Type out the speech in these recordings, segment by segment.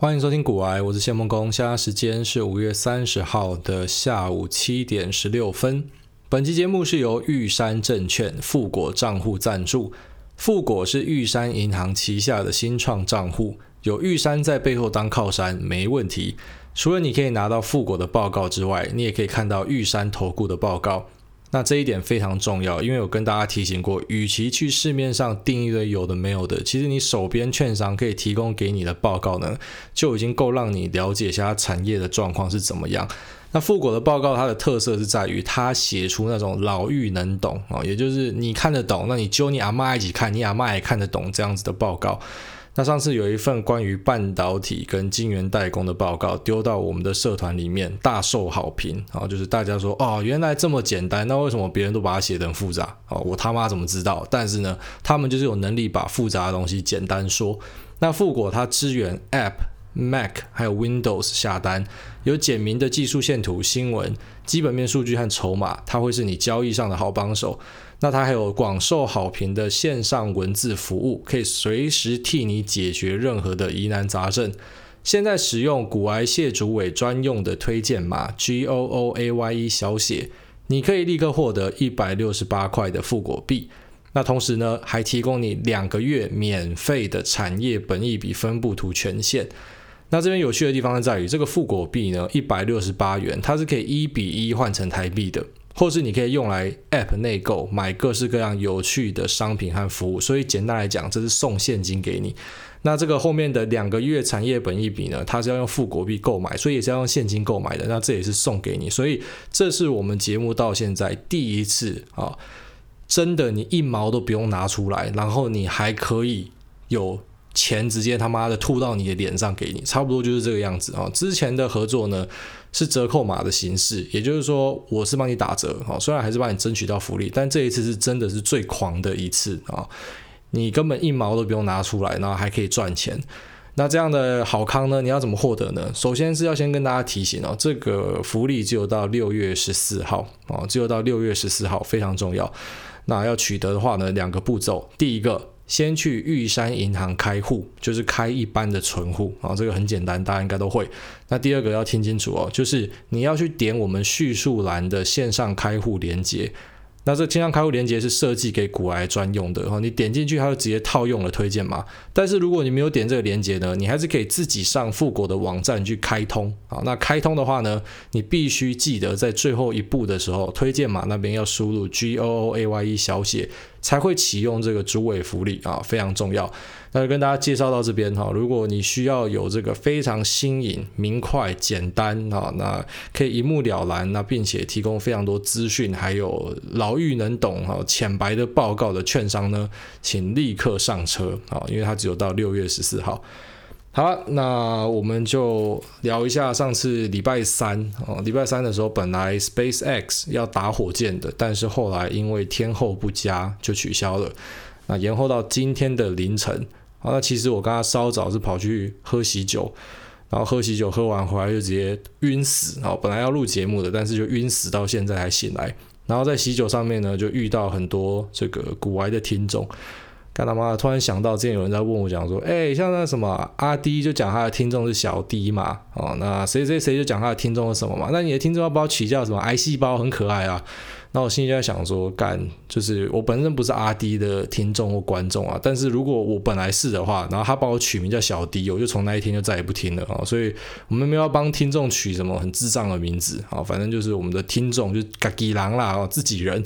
欢迎收听股癌，我是谢孟恭。现在时间是五月三十号的下午七点十六分。本期节目是由玉山证券富果账户赞助。富果是玉山银行旗下的新创账户，有玉山在背后当靠山，没问题。除了你可以拿到富果的报告之外，你也可以看到玉山投顾的报告。那这一点非常重要，因为我跟大家提醒过，与其去市面上订一堆有的没有的，其实你手边券商可以提供给你的报告呢，就已经够让你了解一下它产业的状况是怎么样。那富国的报告，它的特色是在于它写出那种老妪能懂啊，也就是你看得懂，那你揪你阿妈一起看，你阿妈也看得懂这样子的报告。那上次有一份关于半导体跟晶圆代工的报告丢到我们的社团里面，大受好评。然后就是大家说，哦，原来这么简单，那为什么别人都把它写得很复杂？哦，我他妈怎么知道？但是呢，他们就是有能力把复杂的东西简单说。那富果它支援 App、Mac 还有 Windows 下单，有简明的技术线图、新闻、基本面数据和筹码，它会是你交易上的好帮手。那它还有广受好评的线上文字服务，可以随时替你解决任何的疑难杂症。现在使用股癌谢主委专用的推荐码 G O O A Y E 小写，你可以立刻获得一百六十八块的富果币。那同时呢，还提供你两个月免费的产业本益比分布图权限。那这边有趣的地方是在于，这个富果币呢，一百六十八元，它是可以一比一换成台币的。或是你可以用来 App 内购买各式各样有趣的商品和服务，所以简单来讲，这是送现金给你。那这个后面的两个月产业本一笔呢，它是要用富国币购买，所以也是要用现金购买的。那这也是送给你，所以这是我们节目到现在第一次啊，真的你一毛都不用拿出来，然后你还可以有钱直接他妈的吐到你的脸上给你，差不多就是这个样子啊。之前的合作呢，是折扣码的形式，也就是说，我是帮你打折，哦，虽然还是帮你争取到福利，但这一次是真的是最狂的一次啊！你根本一毛都不用拿出来，然后还可以赚钱。那这样的好康呢，你要怎么获得呢？首先是要先跟大家提醒哦，这个福利只有到六月十四号哦，只有到六月十四号，非常重要。那要取得的话呢，两个步骤，第一个。先去玉山银行开户，就是开一般的存户啊，这个很简单，大家应该都会。那第二个要听清楚哦，就是你要去点我们叙述栏的线上开户连接。那这线上开户连接是设计给股癌专用的，你点进去它就直接套用了推荐码。但是如果你没有点这个连接呢，你还是可以自己上富国的网站去开通啊。那开通的话呢，你必须记得在最后一步的时候，推荐码那边要输入 G O O A Y E 小写。才会启用这个主委福利啊，非常重要。那就跟大家介绍到这边哈，如果你需要有这个非常新颖、明快、简单啊，那可以一目了然，那并且提供非常多资讯，还有牢狱能懂哈、浅白的报告的券商呢，请立刻上车啊，因为它只有到六月十四号。好，那我们就聊一下上次礼拜三哦，礼拜三的时候本来 SpaceX 要打火箭的，但是后来因为天候不佳就取消了，那延后到今天的凌晨。好，那其实我刚刚稍早是跑去喝喜酒，然后喝喜酒喝完回来就直接晕死，好，本来要录节目的，但是就晕死到现在才醒来，然后在喜酒上面呢就遇到很多这个股癌的听众。干他妈的！突然想到，之前有人在问我讲说，哎、像那什么阿 D 就讲他的听众是小 D 嘛，哦，那谁谁谁就讲他的听众是什么嘛？那你的听众要不要取叫什么癌细胞？很可爱啊。那我心里就在想说，干，就是我本身不是阿 D 的听众或观众啊，但是如果我本来是的话，然后他帮我取名叫小 D，我就从那一天就再也不听了啊。所以我们没有帮听众取什么很智障的名字啊，反正就是我们的听众就嘎吉狼啦，自己人。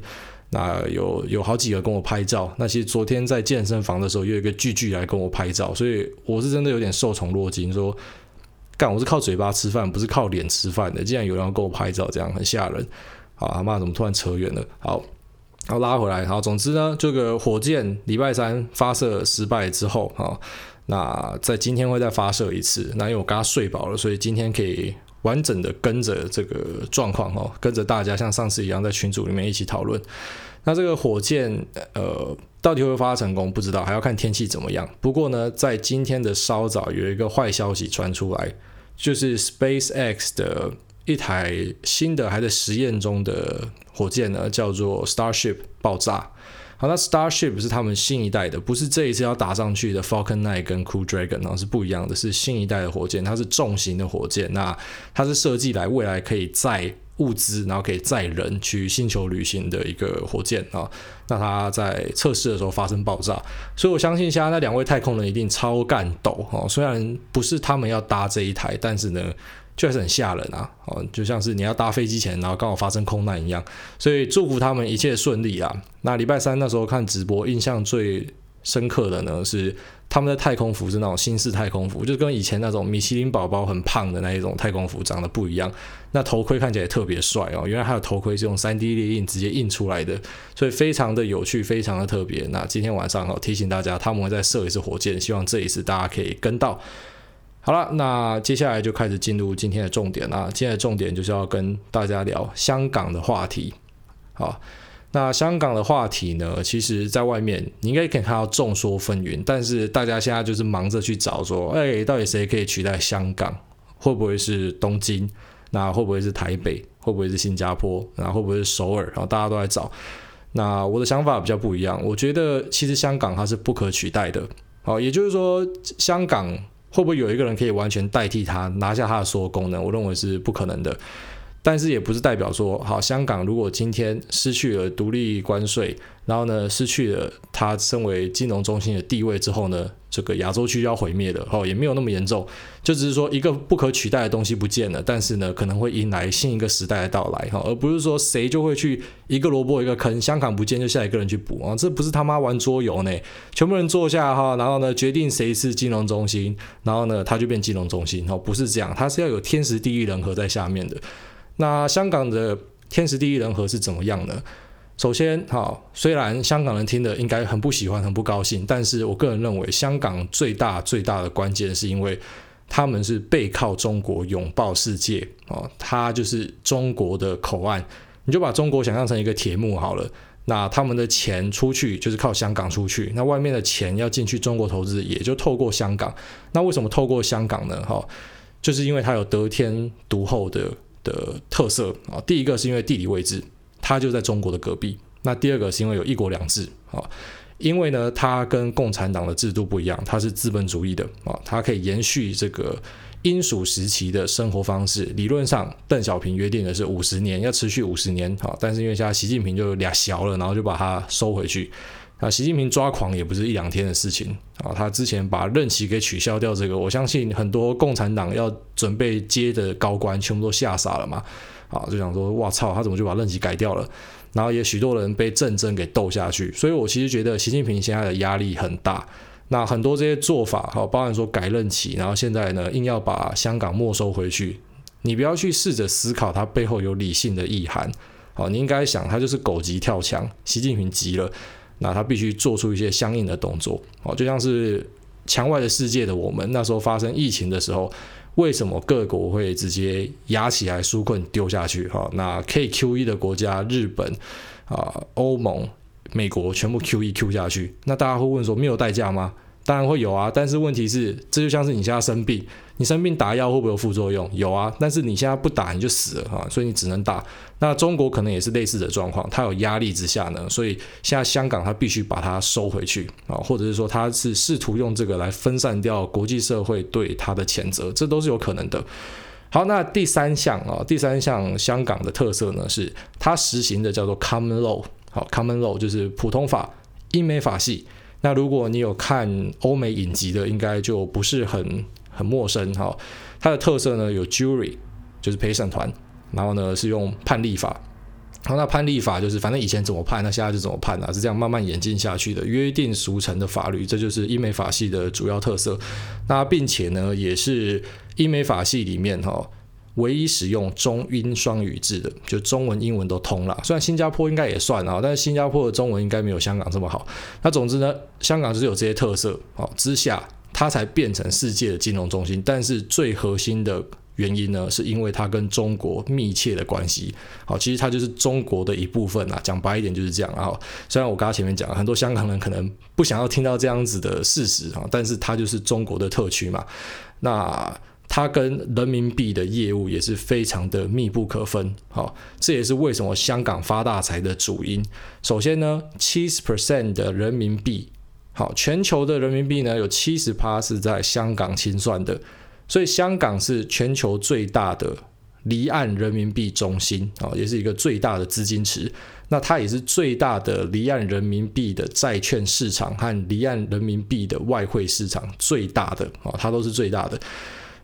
那有有好几个跟我拍照，那其实昨天在健身房的时候，有一个巨巨来跟我拍照，所以我是真的有点受宠若惊，说干我是靠嘴巴吃饭，不是靠脸吃饭的，竟然有人要跟我拍照，这样很吓人。好，阿妈怎么突然扯远了？好，然后拉回来。好，总之呢，这个火箭礼拜三发射失败之后，好，那在今天会再发射一次。那因为我刚刚睡饱了，所以今天可以完整的跟着这个状况哦，跟着大家像上次一样在群组里面一起讨论。那这个火箭呃，到底会不会发成功？不知道，还要看天气怎么样。不过呢，在今天的稍早有一个坏消息传出来，就是 SpaceX 的一台新的还在实验中的火箭呢，叫做 Starship 爆炸。好，那 Starship 是他们新一代的，不是这一次要打上去的 Falcon 9跟 Crew Dragon，然后是不一样的，是新一代的火箭，它是重型的火箭，那它是设计来未来可以载物资，然后可以载人去星球旅行的一个火箭啊。那它在测试的时候发生爆炸，所以我相信现在那两位太空人一定超干抖哦。虽然不是他们要搭这一台，但是呢。确实很吓人啊！哦，就像是你要搭飞机前，然后刚好发生空难一样。所以祝福他们一切顺利啊！那礼拜三那时候看直播，印象最深刻的呢是他们的太空服是那种新式太空服，就跟以前那种米其林宝宝很胖的那一种太空服长得不一样。那头盔看起来特别帅哦，原来还有头盔是用 3D 列印直接印出来的，所以非常的有趣，非常的特别。那今天晚上哦，提醒大家他们会再射一次火箭，希望这一次大家可以跟到。好了，那接下来就开始进入今天的重点啦。今天的重点就是要跟大家聊香港的话题。好，那香港的话题呢，其实在外面你应该可以看到众说纷纭，但是大家现在就是忙着去找说，哎，到底谁可以取代香港？会不会是东京？那会不会是台北？会不会是新加坡？那会不会是首尔？然后大家都在找。那我的想法比较不一样，我觉得其实香港它是不可取代的。好，也就是说香港。会不会有一个人可以完全代替他拿下他的所有功能？我认为是不可能的。但是也不是代表说，好，香港如果今天失去了独立关税，然后呢，失去了它身为金融中心的地位之后呢，这个亚洲区要毁灭了。哦，也没有那么严重，就只是说一个不可取代的东西不见了，但是呢，可能会迎来新一个时代的到来。哈，而不是说谁就会去一个萝卜一个坑，香港不见就下一个人去补啊，这不是他妈玩桌游呢，全部人坐下哈，然后呢，决定谁是金融中心，然后呢，他就变金融中心。哦，不是这样，它是要有天时地利人和在下面的。那香港的天时地利人和是怎么样呢？首先，哈，虽然香港人听的应该很不喜欢、很不高兴，但是我个人认为，香港最大最大的关键是因为他们是背靠中国、拥抱世界哦，它就是中国的口岸。你就把中国想象成一个铁幕好了，那他们的钱出去就是靠香港出去，那外面的钱要进去中国投资，也就透过香港。那为什么透过香港呢？哈，就是因为它有得天独厚的。的特色啊，第一个是因为地理位置，它就在中国的隔壁。那第二个是因为有一国两制啊，因为呢，它跟共产党的制度不一样，它是资本主义的啊，它可以延续这个英属时期的生活方式。理论上，邓小平约定的是五十年，要持续五十年啊，但是因为现在习近平就俩小了，然后就把它收回去。啊，习近平抓狂也不是一两天的事情啊！他之前把任期给取消掉，这个我相信很多共产党要准备接的高官全部都吓傻了嘛！啊，就想说，哇操，他怎么就把任期改掉了？然后也许多人被政争给斗下去，所以我其实觉得习近平现在的压力很大。那很多这些做法，哈，包含说改任期，然后现在呢，硬要把香港没收回去，你不要去试着思考它背后有理性的意涵。好，你应该想，他就是狗急跳墙，习近平急了。那他必须做出一些相应的动作，哦，就像是墙外的世界的我们，那时候发生疫情的时候，为什么各国会直接压起来纾困丢下去？哈，那 K Q E 的国家，日本啊、欧盟、美国全部 Q E Q 下去，那大家会问说，没有代价吗？当然会有啊，但是问题是，这就像是你现在生病，你生病打药会不会有副作用？有啊，但是你现在不打你就死了啊，所以你只能打。那中国可能也是类似的状况，它有压力之下呢，所以现在香港它必须把它收回去啊，或者是说它是试图用这个来分散掉国际社会对它的谴责，这都是有可能的。好，那第三项啊，第三项香港的特色呢是它实行的叫做 Common Law，好，Common Law 就是普通法、英美法系。那如果你有看欧美影集的，应该就不是很很陌生哈。它的特色呢有 jury，就是陪审团，然后呢是用判例法。然后那判例法就是反正以前怎么判，那现在就怎么判啊，是这样慢慢演进下去的，约定俗成的法律，这就是英美法系的主要特色。那并且呢也是英美法系里面哈。唯一使用中英双语制的，就中文、英文都通了。虽然新加坡应该也算啊，但是新加坡的中文应该没有香港这么好。那总之呢，香港是有这些特色啊，之下它才变成世界的金融中心。但是最核心的原因呢，是因为它跟中国密切的关系。好，其实它就是中国的一部分啊。讲白一点就是这样啊。虽然我刚刚前面讲了很多香港人可能不想要听到这样子的事实啊，但是它就是中国的特区嘛。那。它跟人民币的业务也是非常的密不可分。好，这也是为什么香港发大财的主因。首先呢，七十 percent 的人民币，好，全球的人民币呢有七十趴是在香港清算的，所以香港是全球最大的离岸人民币中心啊，也是一个最大的资金池。那它也是最大的离岸人民币的债券市场和离岸人民币的外汇市场最大的啊，它都是最大的。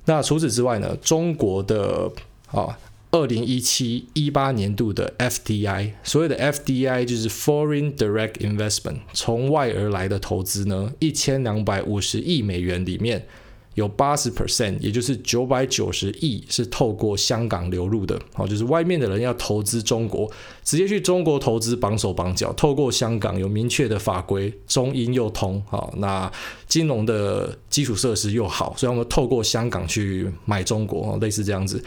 那除此之外呢，中国的啊，二零一七一八年度的 FDI，所谓的 FDI 就是 Foreign Direct Investment，从外而来的投资呢，一千两百五十亿美元里面。有八十 percent，也就是九百九十亿是透过香港流入的，好，就是外面的人要投资中国，直接去中国投资，绑手绑脚，透过香港有明确的法规，中英又通，好，那金融的基础设施又好，所以我们透过香港去买中国，类似这样子。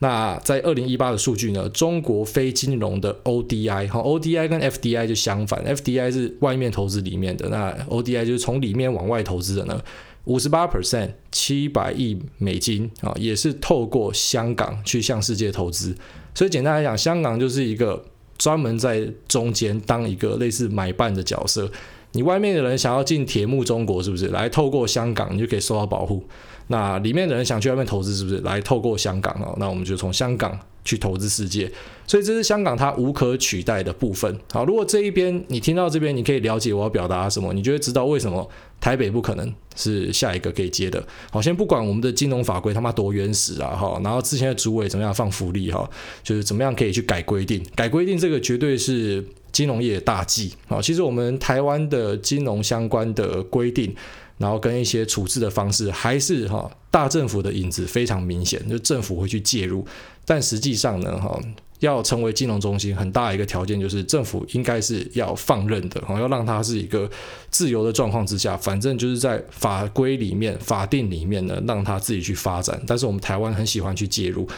那在二零一八的数据呢，中国非金融的 ODI，好，ODI 跟 FDI 就相反，FDI 是外面投资里面的，那 ODI 就是从里面往外投资的呢。五十八 percent，七百亿美金啊，也是透过香港去向世界投资。所以简单来讲，香港就是一个专门在中间当一个类似买办的角色。你外面的人想要进铁幕中国，是不是？来透过香港，你就可以受到保护。那里面的人想去外面投资，是不是？来透过香港啊，那我们就从香港。去投资世界，所以这是香港它无可取代的部分。好，如果这一边你听到这边，你可以了解我要表达什么，你就会知道为什么台北不可能是下一个可以接的。好，先不管我们的金融法规他妈多原始啊，哈，然后之前的主委怎么样放福利哈，就是怎么样可以去改规定，改规定这个绝对是金融业大忌。好，其实我们台湾的金融相关的规定。然后跟一些处置的方式，还是哈大政府的影子非常明显，就政府会去介入。但实际上呢，哈要成为金融中心，很大一个条件就是政府应该是要放任的，哈要让它是一个自由的状况之下，反正就是在法规里面、法定里面呢，让它自己去发展。但是我们台湾很喜欢去介入。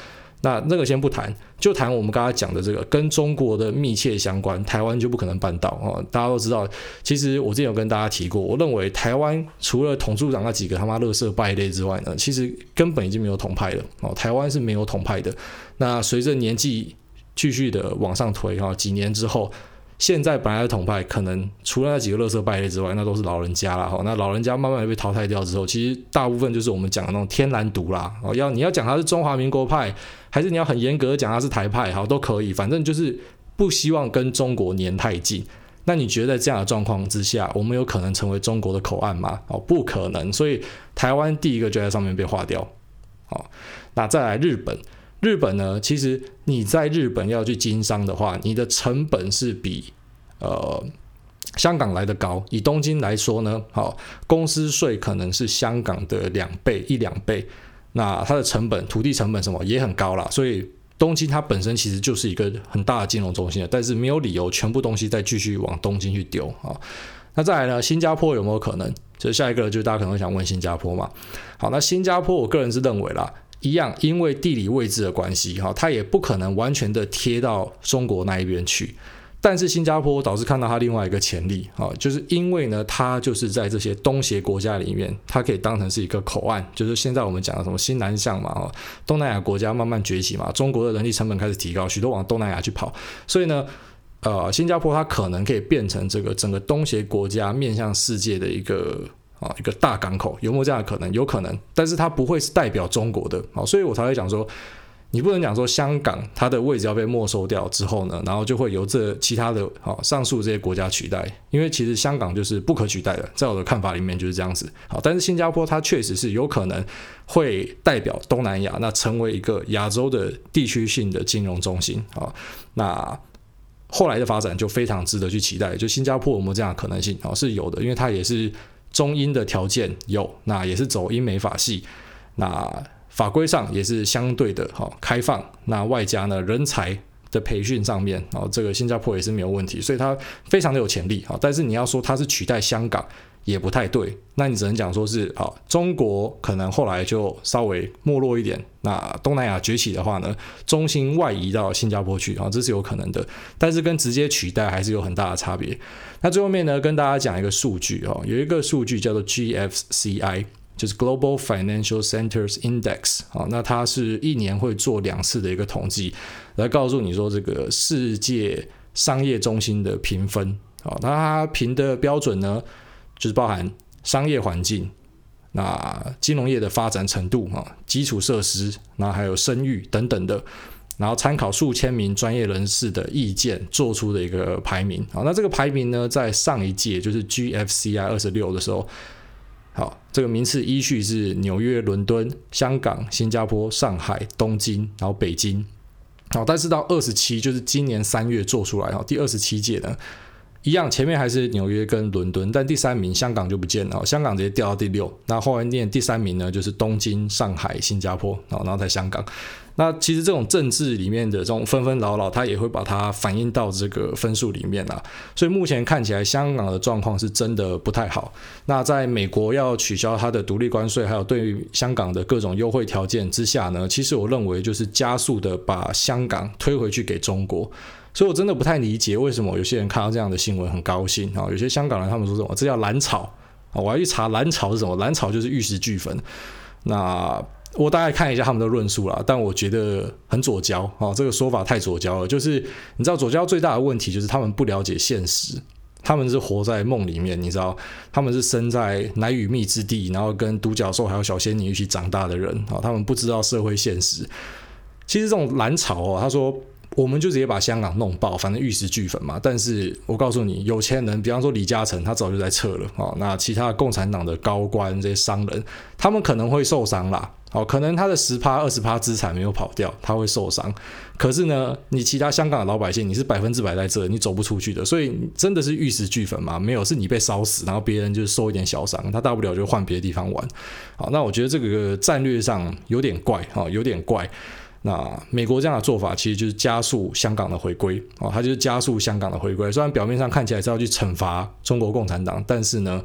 那那个先不谈，就谈我们刚才讲的这个跟中国的密切相关，台湾就不可能办到啊。大家都知道，其实我之前有跟大家提过，我认为台湾除了统助长那几个他妈垃圾败类之外呢，其实根本已经没有统派了哦。台湾是没有统派的。那随着年纪继续的往上推哈，几年之后。现在本来的统派可能除了那几个乐色败类之外，那都是老人家了哈。那老人家慢慢被淘汰掉之后，其实大部分就是我们讲的那种天然独啦。哦，要你要讲他是中华民国派，还是你要很严格的讲他是台派，好都可以，反正就是不希望跟中国黏太近。那你觉得在这样的状况之下，我们有可能成为中国的口岸吗？哦，不可能。所以台湾第一个就在上面被划掉。好，那再来日本。日本呢，其实你在日本要去经商的话，你的成本是比呃香港来的高。以东京来说呢，好，公司税可能是香港的两倍一两倍。那它的成本、土地成本什么也很高啦。所以东京它本身其实就是一个很大的金融中心，但是没有理由全部东西再继续往东京去丢啊。那再来呢，新加坡有没有可能？就下一个就是大家可能会想问新加坡嘛。好，那新加坡我个人是认为啦。一样，因为地理位置的关系，哈，它也不可能完全的贴到中国那一边去。但是新加坡倒是看到它另外一个潜力，哈，就是因为呢，它就是在这些东协国家里面，它可以当成是一个口岸，就是现在我们讲的什么新南向嘛，哈，东南亚国家慢慢崛起嘛，中国的人力成本开始提高，许多往东南亚去跑，所以呢，呃，新加坡它可能可以变成这个整个东协国家面向世界的一个。啊，一个大港口有没有这样的可能？有可能，但是它不会是代表中国的，好，所以我才会讲说，你不能讲说香港它的位置要被没收掉之后呢，然后就会由这其他的啊上述这些国家取代，因为其实香港就是不可取代的，在我的看法里面就是这样子。好，但是新加坡它确实是有可能会代表东南亚，那成为一个亚洲的地区性的金融中心啊，那后来的发展就非常值得去期待。就新加坡有没有这样的可能性？啊，是有的，因为它也是。中英的条件有，那也是走英美法系，那法规上也是相对的哈开放，那外加呢人才的培训上面，哦这个新加坡也是没有问题，所以它非常的有潜力啊。但是你要说它是取代香港，也不太对，那你只能讲说是啊，中国可能后来就稍微没落一点，那东南亚崛起的话呢，中心外移到新加坡去啊，这是有可能的，但是跟直接取代还是有很大的差别。那最后面呢，跟大家讲一个数据哦，有一个数据叫做 GFCI，就是 Global Financial Centers Index 啊，那它是一年会做两次的一个统计，来告诉你说这个世界商业中心的评分。啊，那它评的标准呢，就是包含商业环境、那金融业的发展程度啊、基础设施，那还有声誉等等的。然后参考数千名专业人士的意见做出的一个排名，好，那这个排名呢，在上一届就是 GFCI 二十六的时候，好，这个名次依序是纽约、伦敦、香港、新加坡、上海、东京，然后北京，好，但是到二十七就是今年三月做出来，哈，第二十七届呢，一样，前面还是纽约跟伦敦，但第三名香港就不见了，香港直接掉到第六，那后来念第三名呢，就是东京、上海、新加坡，然后在香港。那其实这种政治里面的这种纷纷扰扰，它也会把它反映到这个分数里面啊。所以目前看起来，香港的状况是真的不太好。那在美国要取消它的独立关税，还有对于香港的各种优惠条件之下呢，其实我认为就是加速的把香港推回去给中国。所以我真的不太理解为什么有些人看到这样的新闻很高兴啊。有些香港人他们说什么这叫蓝草啊，我要去查蓝草是什么，蓝草就是玉石俱焚。那。我大概看一下他们的论述啦，但我觉得很左胶哦，这个说法太左胶了。就是你知道左胶最大的问题就是他们不了解现实，他们是活在梦里面，你知道，他们是生在奶与蜜之地，然后跟独角兽还有小仙女一起长大的人啊，他们不知道社会现实。其实这种蓝潮哦，他说。我们就直接把香港弄爆，反正玉石俱焚嘛。但是我告诉你，有钱人，比方说李嘉诚，他早就在撤了啊。那其他共产党的高官这些商人，他们可能会受伤啦。哦，可能他的十趴、二十趴资产没有跑掉，他会受伤。可是呢，你其他香港的老百姓，你是百分之百在这，你走不出去的。所以真的是玉石俱焚吗？没有，是你被烧死，然后别人就受一点小伤，他大不了就换别的地方玩。好，那我觉得这个战略上有点怪哈，有点怪。那美国这样的做法，其实就是加速香港的回归哦，它就是加速香港的回归。虽然表面上看起来是要去惩罚中国共产党，但是呢，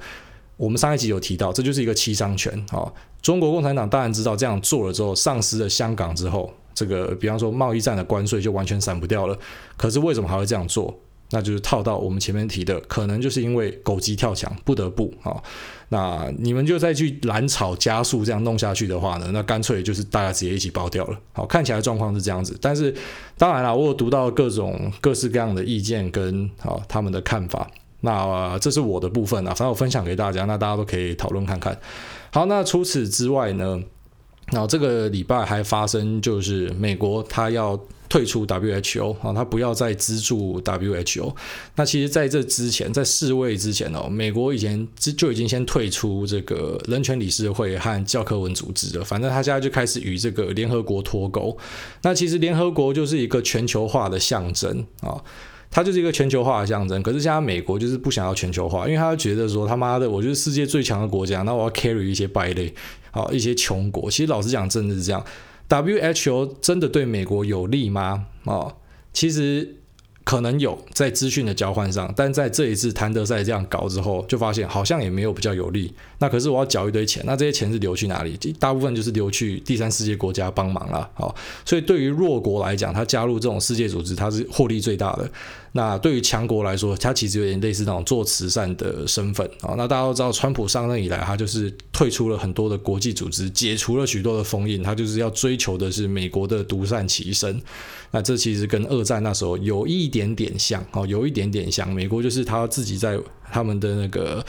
我们上一集有提到，这就是一个七伤拳哦。中国共产党当然知道这样做了之后，丧失了香港之后，这个比方说贸易战的关税就完全散不掉了。可是为什么还会这样做？那就是套到我们前面提的，可能就是因为狗急跳墙，不得不啊。那你们就再去蓝草加速这样弄下去的话呢，那干脆就是大家直接一起爆掉了。好，看起来状况是这样子，但是当然了，我有读到各种各式各样的意见跟好他们的看法。那、呃、这是我的部分啊，反正我分享给大家，那大家都可以讨论看看。好，那除此之外呢，然后这个礼拜还发生就是美国他要。退出 WHO 啊，他不要再资助 WHO。那其实，在这之前，在世卫之前哦，美国以前就已经先退出这个人权理事会和教科文组织了。反正他现在就开始与这个联合国脱钩。那其实联合国就是一个全球化的象征啊，它就是一个全球化的象征。可是现在美国就是不想要全球化，因为他觉得说他妈的，我就是世界最强的国家，那我要 carry 一些败类好，一些穷国。其实老实讲，真的是这样。WHO 真的对美国有利吗？哦，其实可能有在资讯的交换上，但在这一次谭德赛这样搞之后，就发现好像也没有比较有利。那可是我要缴一堆钱，那这些钱是流去哪里？大部分就是流去第三世界国家帮忙了。好，所以对于弱国来讲，他加入这种世界组织，他是获利最大的。那对于强国来说，他其实有点类似那种做慈善的身份啊。那大家都知道，川普上任以来，他就是退出了很多的国际组织，解除了许多的封印，他就是要追求的是美国的独善其身。那这其实跟二战那时候有一点点像哦，有一点点像。美国就是他自己在他们的那个。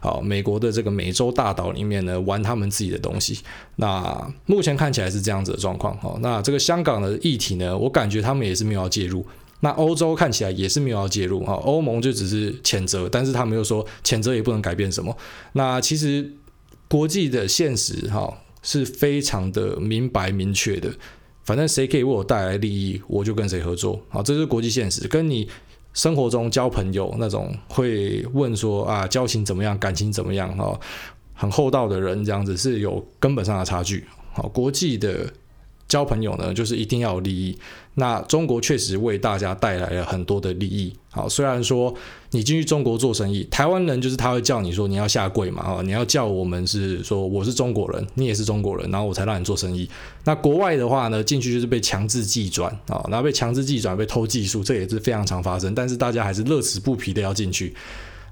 好，美国的这个美洲大岛里面呢，玩他们自己的东西。那目前看起来是这样子的状况。哦，那这个香港的议题呢，我感觉他们也是没有要介入。那欧洲看起来也是没有要介入。哈，欧盟就只是谴责，但是他们又说谴责也不能改变什么。那其实国际的现实哈是非常的明白明确的。反正谁可以为我带来利益，我就跟谁合作。好，这是国际现实，跟你。生活中交朋友那种会问说啊，交情怎么样，感情怎么样哈，很厚道的人这样子是有根本上的差距。好，国际的。交朋友呢，就是一定要有利益。那中国确实为大家带来了很多的利益。好，虽然说你进去中国做生意，台湾人就是他会叫你说你要下跪嘛，啊，你要叫我们是说我是中国人，你也是中国人，然后我才让你做生意。那国外的话呢，进去就是被强制寄转啊，然后被强制寄转，被偷技术，这也是非常常发生。但是大家还是乐此不疲的要进去。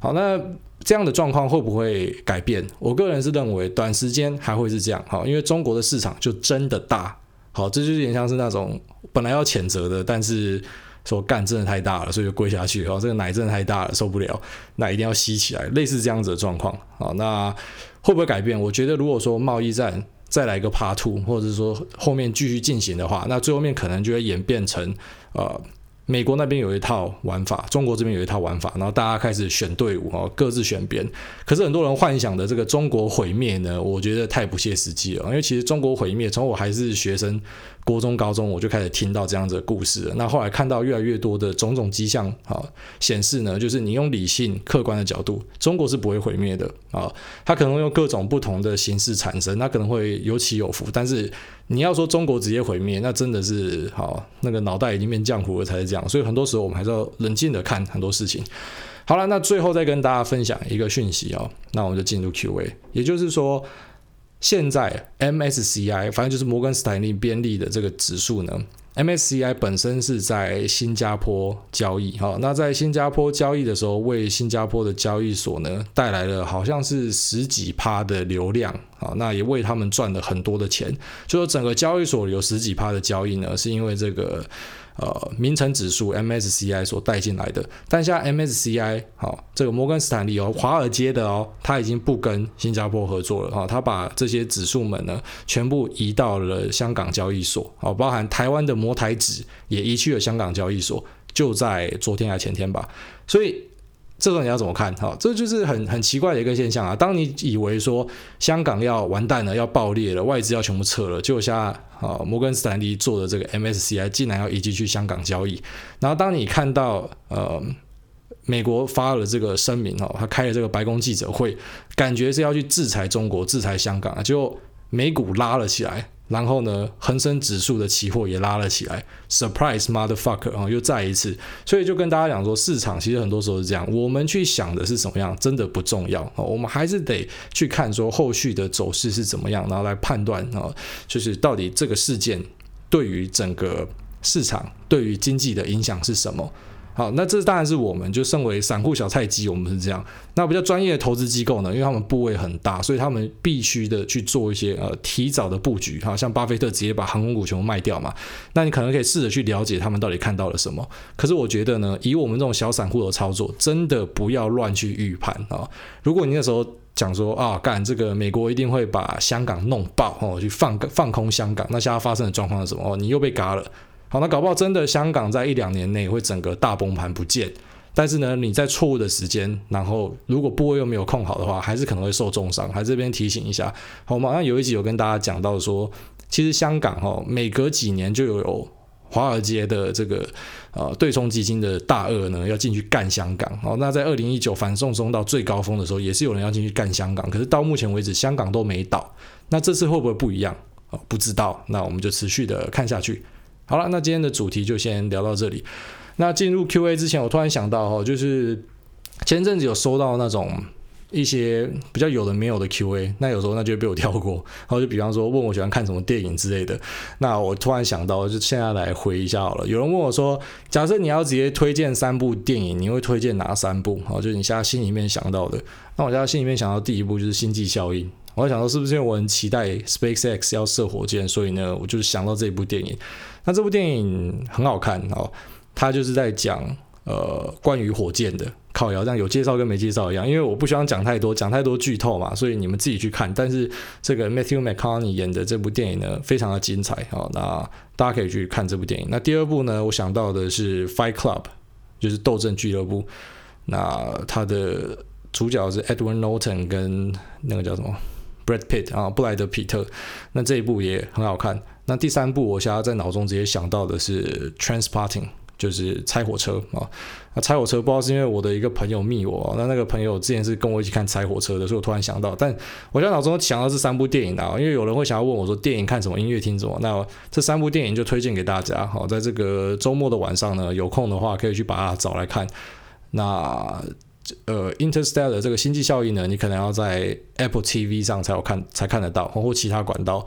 好，那这样的状况会不会改变？我个人是认为短时间还会是这样，好，因为中国的市场就真的大，好，这就有点像是那种本来要谴责的，但是说干真的太大了，所以就跪下去，好，这个奶真的太大了，受不了，那一定要吸起来，类似这样子的状况，好，那会不会改变？我觉得如果说贸易战再来一个 Part Two，或者说后面继续进行的话，那最后面可能就会演变成呃。美国那边有一套玩法，中国这边有一套玩法，然后大家开始选队伍哦，各自选边。可是很多人幻想的这个中国毁灭呢，我觉得太不切实际了。因为其实中国毁灭，从我还是学生，国中、高中我就开始听到这样子的故事了。那后来看到越来越多的种种迹象啊，显示呢，就是你用理性、客观的角度，中国是不会毁灭的啊。它可能用各种不同的形式产生，那可能会有起有伏，但是。你要说中国直接毁灭，那真的是好，那个脑袋已经变浆糊了才是这样。所以很多时候我们还是要冷静的看很多事情。好了，那最后再跟大家分享一个讯息哦，那我们就进入 Q&A。也就是说，现在 MSCI 反正就是摩根斯坦利编立的这个指数呢。MSCI 本身是在新加坡交易，哈，那在新加坡交易的时候，为新加坡的交易所呢带来了好像是十几趴的流量，啊，那也为他们赚了很多的钱，就说整个交易所有十几趴的交易呢，是因为这个。呃，名城指数 MSCI 所带进来的，但像 MSCI 好、哦，这个摩根斯坦利哦，华尔街的哦，他已经不跟新加坡合作了哈、哦，他把这些指数们呢全部移到了香港交易所，哦，包含台湾的摩台指也移去了香港交易所，就在昨天还前天吧，所以。这个你要怎么看？哈，这就是很很奇怪的一个现象啊！当你以为说香港要完蛋了，要爆裂了，外资要全部撤了，结果现在啊，摩根斯坦利做的这个 MSCI 竟然要移进去香港交易。然后当你看到呃美国发了这个声明哦，他开了这个白宫记者会，感觉是要去制裁中国、制裁香港啊，就美股拉了起来。然后呢，恒生指数的期货也拉了起来，surprise motherfucker 啊，又再一次，所以就跟大家讲说，市场其实很多时候是这样，我们去想的是什么样，真的不重要啊，我们还是得去看说后续的走势是怎么样，然后来判断啊，就是到底这个事件对于整个市场、对于经济的影响是什么。好，那这当然是我们就身为散户小菜鸡，我们是这样。那比较专业的投资机构呢，因为他们部位很大，所以他们必须的去做一些呃提早的布局。好，像巴菲特直接把航空股全部卖掉嘛，那你可能可以试着去了解他们到底看到了什么。可是我觉得呢，以我们这种小散户的操作，真的不要乱去预判啊。如果你那时候讲说啊，干这个美国一定会把香港弄爆哦，去放放空香港，那现在发生的状况是什么？哦，你又被嘎了。好，那搞不好真的香港在一两年内会整个大崩盘不见，但是呢，你在错误的时间，然后如果部位又没有控好的话，还是可能会受重伤。还这边提醒一下，好吗？那有一集有跟大家讲到说，其实香港哈，每隔几年就有华尔街的这个呃对冲基金的大鳄呢要进去干香港。好，那在二零一九反送中到最高峰的时候，也是有人要进去干香港，可是到目前为止香港都没倒。那这次会不会不一样？哦，不知道。那我们就持续的看下去。好了，那今天的主题就先聊到这里。那进入 Q&A 之前，我突然想到哈，就是前阵子有收到那种一些比较有的没有的 Q&A，那有时候那就会被我跳过。然后就比方说问我喜欢看什么电影之类的，那我突然想到，就现在来回一下好了。有人问我说，假设你要直接推荐三部电影，你会推荐哪三部？好，就是你现在心里面想到的。那我现在心里面想到第一部就是《星际效应》。我在想说，是不是因为我很期待 SpaceX 要射火箭，所以呢，我就想到这部电影。那这部电影很好看哦，它就是在讲呃关于火箭的，靠谣，这样有介绍跟没介绍一样。因为我不希望讲太多，讲太多剧透嘛，所以你们自己去看。但是这个 Matthew McConaughey 演的这部电影呢，非常的精彩哦。那大家可以去看这部电影。那第二部呢，我想到的是 Fight Club，就是斗争俱乐部。那它的主角是 Edward Norton 跟那个叫什么？Brad Pitt 啊，布莱德·皮特，那这一部也很好看。那第三部，我现在在脑中直接想到的是《Transporting》，就是拆火车啊。那拆火车不知道是因为我的一个朋友密我，那那个朋友之前是跟我一起看拆火车的，所以我突然想到。但我现在脑中想到这三部电影啊，因为有人会想要问我说，电影看什么，音乐听什么？那这三部电影就推荐给大家。好，在这个周末的晚上呢，有空的话可以去把它找来看。那。呃，Interstellar 这个星际效应呢，你可能要在 Apple TV 上才有看，才看得到，或其他管道。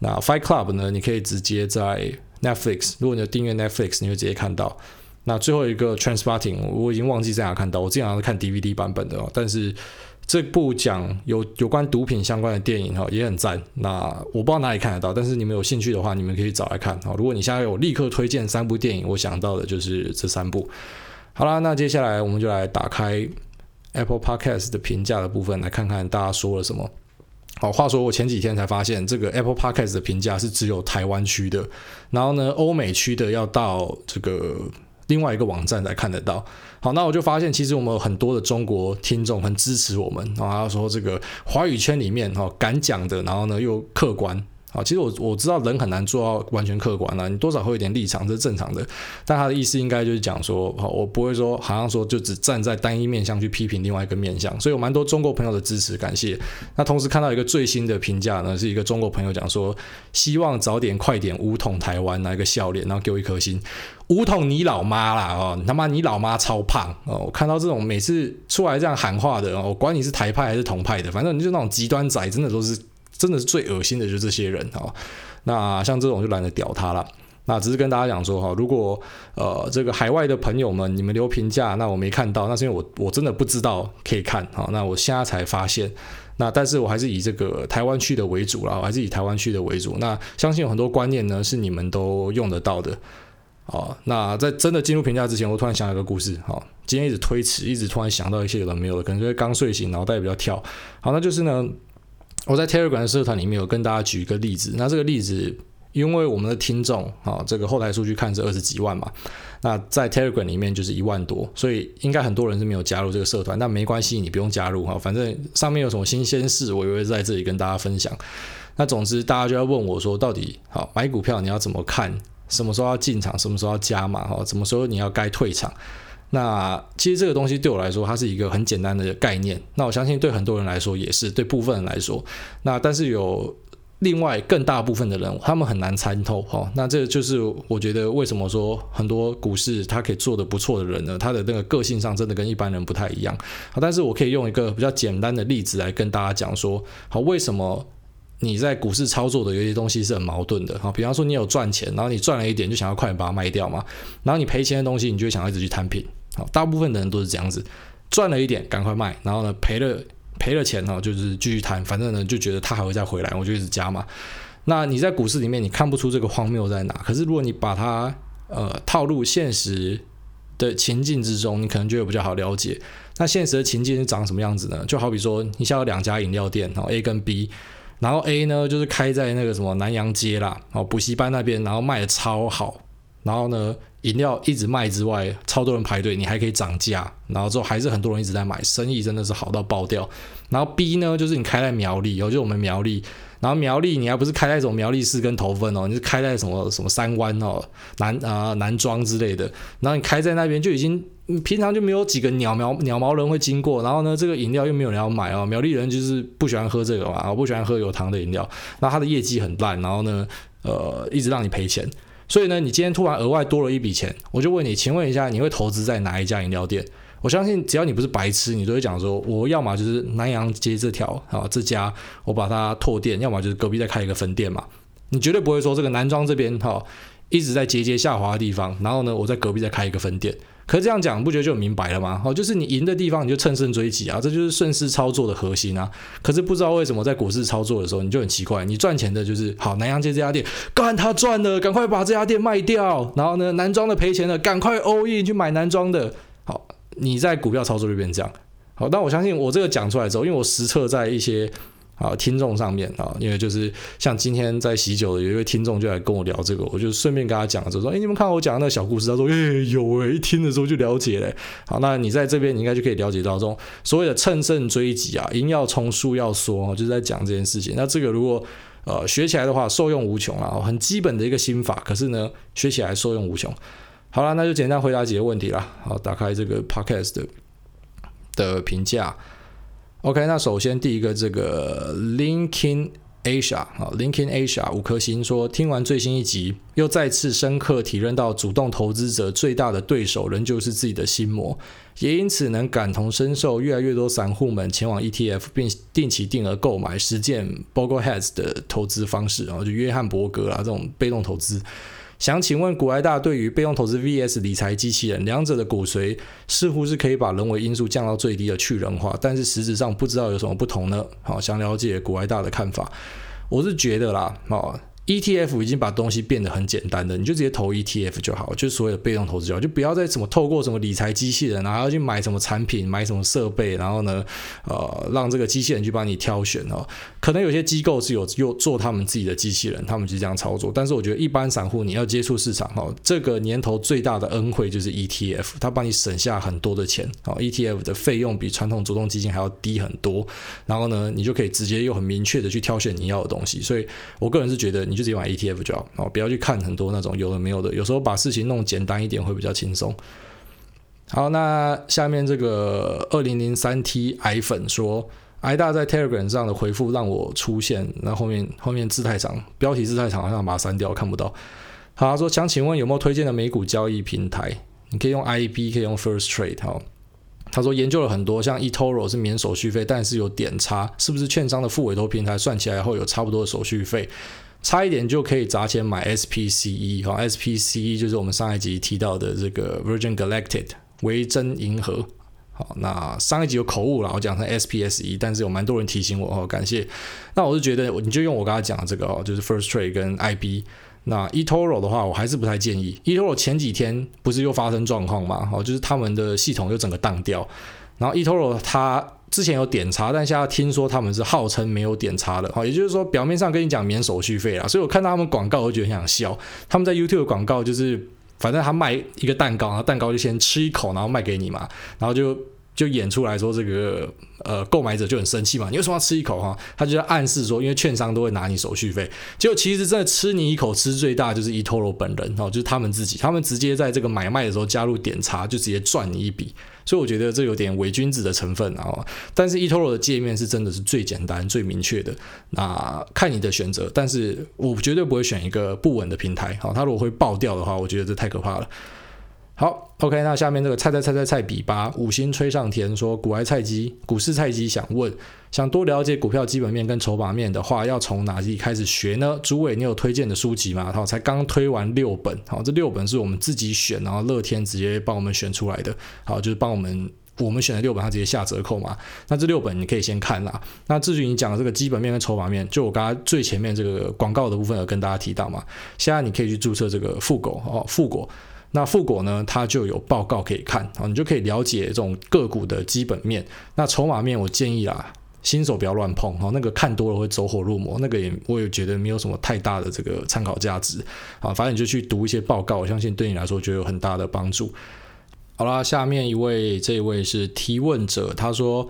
那 Fight Club 呢，你可以直接在 Netflix，如果你有订阅 Netflix，你会直接看到。那最后一个 Trainspotting，我已经忘记在哪看到，我经常是看 DVD 版本的哦。但是这部讲有有关毒品相关的电影哈，也很赞。那我不知道哪里看得到，但是你们有兴趣的话，你们可以找来看哈。如果你现在有立刻推荐三部电影，我想到的就是这三部。好啦，那接下来我们就来打开 Apple Podcast 的评价的部分，来看看大家说了什么。好，话说我前几天才发现，这个 Apple Podcast 的评价是只有台湾区的，然后呢，欧美区的要到这个另外一个网站才看得到。好，那我就发现，其实我们有很多的中国听众很支持我们，然后他说这个华语圈里面哈敢讲的，然后呢又客观。啊，其实我我知道人很难做到完全客观了，你多少会有点立场，这是正常的。但他的意思应该就是讲说，我不会说好像说就只站在单一面向去批评另外一个面向，所以有蛮多中国朋友的支持，感谢。那同时看到一个最新的评价呢，是一个中国朋友讲说，希望早点快点武统台湾，拿一个笑脸，然后给我一颗心。武统你老妈啦哦，你他妈你老妈超胖哦！我看到这种每次出来这样喊话的，我管你是台派还是统派的，反正你就那种极端仔，真的都是。真的是最恶心的，就是这些人哈。那像这种就懒得屌他了。那只是跟大家讲说哈，如果呃这个海外的朋友们你们留评价，那我没看到，那是因为我我真的不知道可以看哈。那我现在才发现。那但是我还是以这个台湾区的为主啦，我还是以台湾区的为主。那相信有很多观念呢是你们都用得到的。好，那在真的进入评价之前，我突然想到一个故事。哈，今天一直推迟，一直突然想到一些有的没有的，可能就是刚睡醒，脑袋比较跳。好，那就是呢。我在 Telegram 的社团里面有跟大家举一个例子，那这个例子，因为我们的听众啊，这个后台数据看是二十几万嘛，那在 Telegram 里面就是一万多，所以应该很多人是没有加入这个社团，但没关系，你不用加入哈，反正上面有什么新鲜事，我也会在这里跟大家分享。那总之，大家就要问我说，到底好买股票你要怎么看？什么时候要进场？什么时候要加码？哈，什么时候你要该退场？那其实这个东西对我来说，它是一个很简单的概念。那我相信对很多人来说也是，对部分人来说，那但是有另外更大部分的人，他们很难参透哈。那这就是我觉得为什么说很多股市他可以做得不错的人呢？他的那个个性上真的跟一般人不太一样。好，但是我可以用一个比较简单的例子来跟大家讲说，好，为什么你在股市操作的有些东西是很矛盾的。好，比方说你有赚钱，然后你赚了一点就想要快点把它卖掉嘛，然后你赔钱的东西，你就想要一直去摊平。大部分的人都是这样子，赚了一点赶快卖，然后呢赔了赔了钱呢，就是继续谈，反正呢就觉得他还会再回来，我就一直加嘛。那你在股市里面你看不出这个荒谬在哪，可是如果你把它呃套入现实的情境之中，你可能就会比较好了解。那现实的情境是长什么样子呢？就好比说你现在有两家饮料店，然后 A 跟 B，然后 A 呢就是开在那个什么南阳街啦，哦补习班那边，然后卖的超好，然后呢。饮料一直卖之外，超多人排队，你还可以涨价，然后之后还是很多人一直在买，生意真的是好到爆掉。然后 B 呢，就是你开在苗栗，哦，就我们苗栗，然后苗栗你还不是开在这种苗栗市跟头份哦，你是开在什么什么三湾哦，南啊、呃、南庄之类的，然后你开在那边就已经平常就没有几个鸟苗鸟毛人会经过，然后呢，这个饮料又没有人要买哦，苗栗人就是不喜欢喝这个嘛，我不喜欢喝有糖的饮料，那它的业绩很烂，然后呢，呃，一直让你赔钱。所以呢，你今天突然额外多了一笔钱，我就问你，请问一下，你会投资在哪一家饮料店？我相信只要你不是白痴，你都会讲说，我要么就是南阳街这条啊这家，我把它拓店，要么就是隔壁再开一个分店嘛。你绝对不会说这个南庄这边哈一直在节节下滑的地方，然后呢，我在隔壁再开一个分店。可是这样讲，不觉得就很明白了吗？哦，就是你赢的地方，你就乘胜追击啊，这就是顺势操作的核心啊。可是不知道为什么在股市操作的时候，你就很奇怪，你赚钱的就是好南阳街这家店，干他赚了，赶快把这家店卖掉。然后呢，男装的赔钱了，赶快 all in 去买男装的。好，你在股票操作这边这样。好，但我相信我这个讲出来之后，因为我实测在一些。啊，听众上面啊，因为就是像今天在喜酒的有一位听众就来跟我聊这个，我就顺便跟他讲了，就说，哎，你们看我讲的那个小故事，他说，哎，有哎，一听的时候就了解嘞。好，那你在这边你应该就可以了解到这种所谓的乘胜追击啊，赢要冲，输要说，就是在讲这件事情。那这个如果呃学起来的话，受用无穷啊，很基本的一个心法，可是呢，学起来受用无穷。好了，那就简单回答几个问题了。好，打开这个 podcast，的评价。OK，那首先第一个这个 Linkin Asia 啊，Linkin Asia 五颗星说，听完最新一集，又再次深刻体认到主动投资者最大的对手仍旧是自己的心魔，也因此能感同身受，越来越多散户们前往 ETF 并定期定额购买，实践 Bogleheads 的投资方式啊，就约翰伯格啊这种被动投资。想请问古埃大对于被动投资 VS 理财机器人两者的骨髓似乎是可以把人为因素降到最低的去人化，但是实质上不知道有什么不同呢？好，想了解古埃大的看法，我是觉得啦，哦。ETF 已经把东西变得很简单的，你就直接投 ETF 就好，就是所有的被动投资就好，就不要再什么透过什么理财机器人，然后要去买什么产品、买什么设备，然后呢，呃，让这个机器人去帮你挑选哦。可能有些机构是有有做他们自己的机器人，他们就这样操作。但是我觉得一般散户你要接触市场哦，这个年头最大的恩惠就是 ETF，它帮你省下很多的钱哦。ETF 的费用比传统主动基金还要低很多，然后呢，你就可以直接又很明确的去挑选你要的东西。所以我个人是觉得你。就直接买 ETF 就好哦，不要去看很多那种有的没有的。有时候把事情弄简单一点会比较轻松。好，那下面这个二零零三 T 癌粉说，，i 大在 Telegram 上的回复让我出现，那后面后面字太长，标题字太长，好像把它删掉，看不到。好，他说想请问有没有推荐的美股交易平台？你可以用 IB，可以用 First Trade。好，他说研究了很多，像 eToro 是免手续费，但是有点差，是不是券商的复委托平台算起来后有差不多的手续费？差一点就可以砸钱买 SPCE 哈，SPCE 就是我们上一集提到的这个 Virgin Galactic 维珍银河。好，那上一集有口误了，我讲成 SPSE，但是有蛮多人提醒我哦，感谢。那我是觉得你就用我刚才讲的这个哦，就是 First Trade 跟 IB。那 eToro 的话，我还是不太建议。eToro 前几天不是又发生状况嘛？哦，就是他们的系统又整个当掉，然后 eToro 它。之前有点差，但现在听说他们是号称没有点差的，好也就是说表面上跟你讲免手续费啦，所以我看到他们广告，我觉得很想笑。他们在 YouTube 广告就是，反正他卖一个蛋糕，然后蛋糕就先吃一口，然后卖给你嘛，然后就。就演出来说这个呃购买者就很生气嘛，你为什么要吃一口哈？他就在暗示说，因为券商都会拿你手续费，结果其实真的吃你一口吃最大就是 eToro 本人哦，就是他们自己，他们直接在这个买卖的时候加入点差，就直接赚你一笔，所以我觉得这有点伪君子的成分啊。但是 eToro 的界面是真的是最简单最明确的，那看你的选择，但是我绝对不会选一个不稳的平台，好，它如果会爆掉的话，我觉得这太可怕了。好，OK，那下面这个菜菜菜菜菜比八，五星吹上天说，股癌菜鸡，股市菜鸡想问，想多了解股票基本面跟筹码面的话，要从哪里开始学呢？朱伟，你有推荐的书籍吗？好，才刚推完六本，好，这六本是我们自己选，然后乐天直接帮我们选出来的，好，就是帮我们我们选的六本，他直接下折扣嘛。那这六本你可以先看啦。那至于你讲的这个基本面跟筹码面，就我刚刚最前面这个广告的部分有跟大家提到嘛。现在你可以去注册这个富狗哦，富果。那富国呢，它就有报告可以看啊，你就可以了解这种个股的基本面。那筹码面，我建议啦，新手不要乱碰哈，那个看多了会走火入魔，那个也我也觉得没有什么太大的这个参考价值啊。反正你就去读一些报告，我相信对你来说就有很大的帮助。好啦，下面一位，这一位是提问者，他说。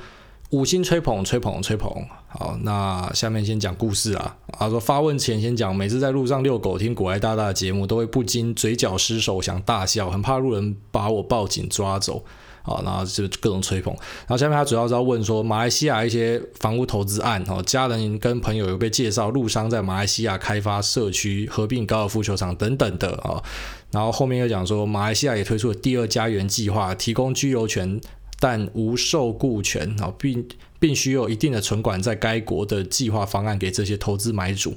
五星吹捧，吹捧，吹捧。好，那下面先讲故事啊。他说发问前先讲，每次在路上遛狗听股癌大大的节目，都会不禁嘴角失手，想大笑，很怕路人把我报警抓走。好，然后就各种吹捧。然后下面他主要是要问说，马来西亚一些房屋投资案，哦，家人跟朋友有被介绍，陆商在马来西亚开发社区、合并高尔夫球场等等的啊。然后后面又讲说，马来西亚也推出了第二家园计划，提供居留权。但无受雇权啊，并并需有一定的存款在该国的计划方案给这些投资买主。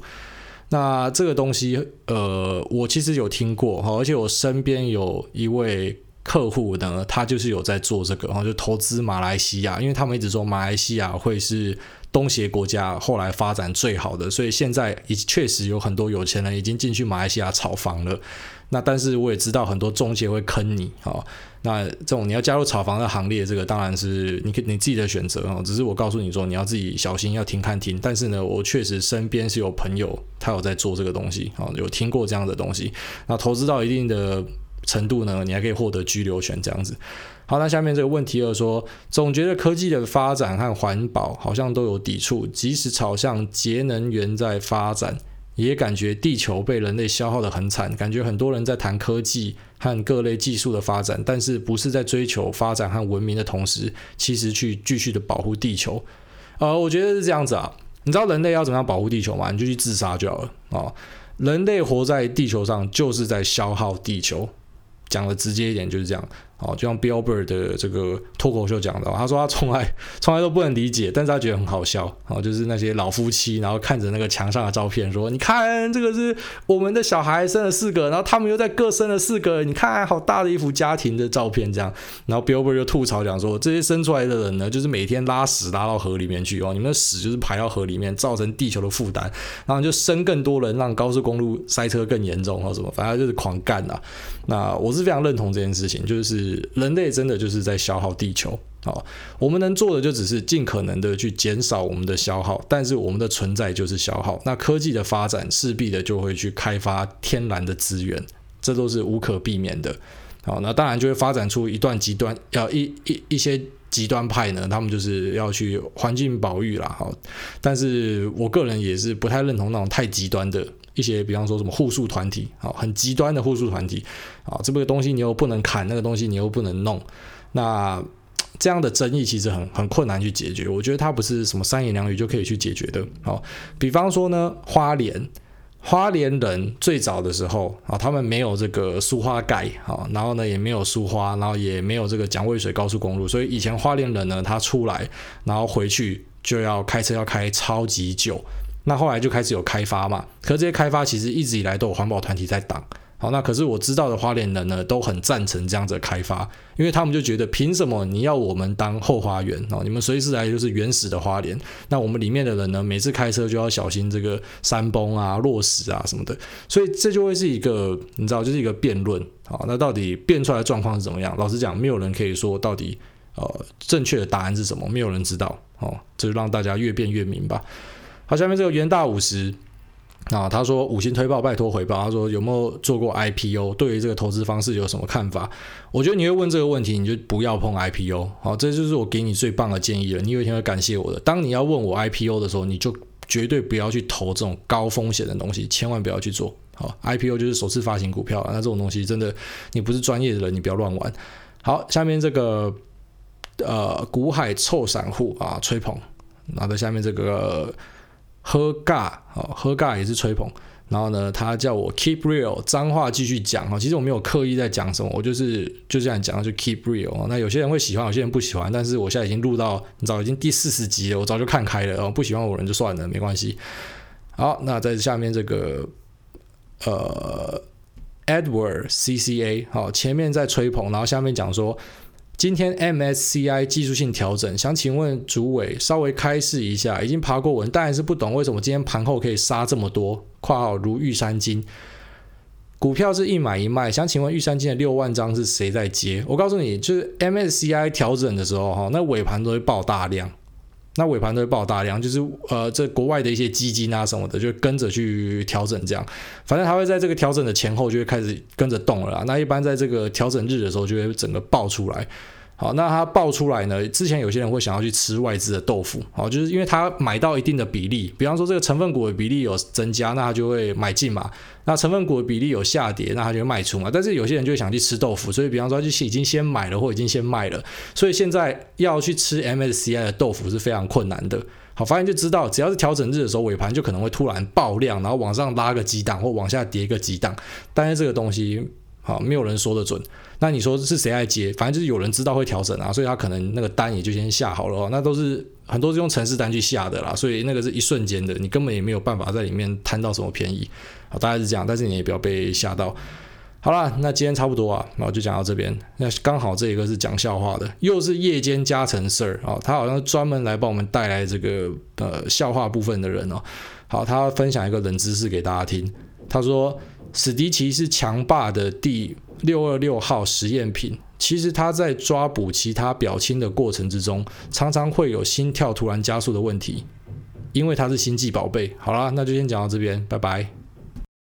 那这个东西，呃，我其实有听过哈，而且我身边有一位客户呢，他就是有在做这个，然后就投资马来西亚，因为他们一直说马来西亚会是东协国家后来发展最好的，所以现在已确实有很多有钱人已经进去马来西亚炒房了。那但是我也知道很多中介会坑你啊。那这种你要加入炒房的行列，这个当然是你你自己的选择哦。只是我告诉你说，你要自己小心，要停看听。但是呢，我确实身边是有朋友，他有在做这个东西啊，有听过这样的东西。那投资到一定的程度呢，你还可以获得居留权这样子。好，那下面这个问题又说，总觉得科技的发展和环保好像都有抵触，即使朝向节能源在发展。也感觉地球被人类消耗得很惨，感觉很多人在谈科技和各类技术的发展，但是不是在追求发展和文明的同时，其实去继续的保护地球。呃，我觉得是这样子啊。你知道人类要怎么样保护地球吗？你就去自杀就好了啊，哦。人类活在地球上就是在消耗地球，讲的直接一点就是这样。哦，就像 Bill Burr 的这个脱口秀讲的，他说他从来 从来都不能理解，但是他觉得很好笑。哦，就是那些老夫妻，然后看着那个墙上的照片，说：“你看，这个是我们的小孩生了四个，然后他们又在各生了四个，你看好大的一幅家庭的照片。”这样，然后 Bill Burr 就吐槽讲说：“这些生出来的人呢，就是每天拉屎拉到河里面去哦，你们的屎就是排到河里面，造成地球的负担，然后就生更多人，让高速公路塞车更严重，或什么，反正就是狂干啊。”那我是非常认同这件事情，就是人类真的就是在消耗地球。好，我们能做的就只是尽可能的去减少我们的消耗，但是我们的存在就是消耗。那科技的发展势必的就会去开发天然的资源，这都是无可避免的。好，那当然就会发展出一段极端，要一一一些极端派呢，他们就是要去环境保育啦。好，但是我个人也是不太认同那种太极端的。一些比方说什么护树团体啊，很极端的护树团体啊，这个东西你又不能砍，那个东西你又不能弄，那这样的争议其实很很困难去解决。我觉得它不是什么三言两语就可以去解决的。好，比方说呢，花莲花莲人最早的时候啊，他们没有这个苏花改啊，然后呢也没有苏花，然后也没有这个蒋渭水高速公路，所以以前花莲人呢，他出来然后回去就要开车要开超级久。那后来就开始有开发嘛，可是这些开发其实一直以来都有环保团体在挡。好，那可是我知道的花莲人呢，都很赞成这样子的开发，因为他们就觉得凭什么你要我们当后花园哦？你们随时来就是原始的花莲，那我们里面的人呢，每次开车就要小心这个山崩啊、落石啊什么的，所以这就会是一个你知道，就是一个辩论。好，那到底变出来的状况是怎么样？老实讲，没有人可以说到底呃正确的答案是什么，没有人知道。哦，这就让大家越辩越明吧。好，下面这个元大五十啊，他说五星推爆，拜托回报。他说有没有做过 IPO？对于这个投资方式有什么看法？我觉得你会问这个问题，你就不要碰 IPO。好，这就是我给你最棒的建议了。你有一天会感谢我的。当你要问我 IPO 的时候，你就绝对不要去投这种高风险的东西，千万不要去做。好，IPO 就是首次发行股票，那这种东西真的你不是专业的人，你不要乱玩。好，下面这个呃，股海臭散户啊，吹捧。然后在下面这个。喝尬，好，喝尬也是吹捧。然后呢，他叫我 keep real，脏话继续讲哈。其实我没有刻意在讲什么，我就是就这样讲，就 keep real。那有些人会喜欢，有些人不喜欢。但是我现在已经录到，你知道已经第四十集了，我早就看开了。不喜欢我人就算了，没关系。好，那在下面这个呃 Edward CCA，好，前面在吹捧，然后下面讲说。今天 MSCI 技术性调整，想请问主委稍微开示一下，已经爬过文，当然是不懂为什么今天盘后可以杀这么多？括号如玉山金股票是一买一卖，想请问玉山金的六万张是谁在接？我告诉你，就是 MSCI 调整的时候哈，那尾盘都会爆大量，那尾盘都会爆大量，就是呃，这国外的一些基金啊什么的，就跟着去调整这样，反正它会在这个调整的前后就会开始跟着动了啦。那一般在这个调整日的时候，就会整个爆出来。好，那它爆出来呢？之前有些人会想要去吃外资的豆腐，好，就是因为它买到一定的比例，比方说这个成分股的比例有增加，那它就会买进嘛。那成分股的比例有下跌，那它就会卖出嘛。但是有些人就会想去吃豆腐，所以比方说就是已经先买了或已经先卖了，所以现在要去吃 MSCI 的豆腐是非常困难的。好，发现就知道，只要是调整日的时候，尾盘就可能会突然爆量，然后往上拉个几档或往下跌个几档，但是这个东西。啊，没有人说得准。那你说是谁来接？反正就是有人知道会调整啊，所以他可能那个单也就先下好了哦。那都是很多是用程式单去下的啦，所以那个是一瞬间的，你根本也没有办法在里面贪到什么便宜。啊，大概是这样，但是你也不要被吓到。好啦，那今天差不多啊，然后就讲到这边。那刚好这一个是讲笑话的，又是夜间加成事儿啊，他好像专门来帮我们带来这个呃笑话部分的人哦。好，他分享一个冷知识给大家听。他说。史迪奇是强霸的第六二六号实验品。其实他在抓捕其他表亲的过程之中，常常会有心跳突然加速的问题，因为他是星际宝贝。好啦，那就先讲到这边，拜拜。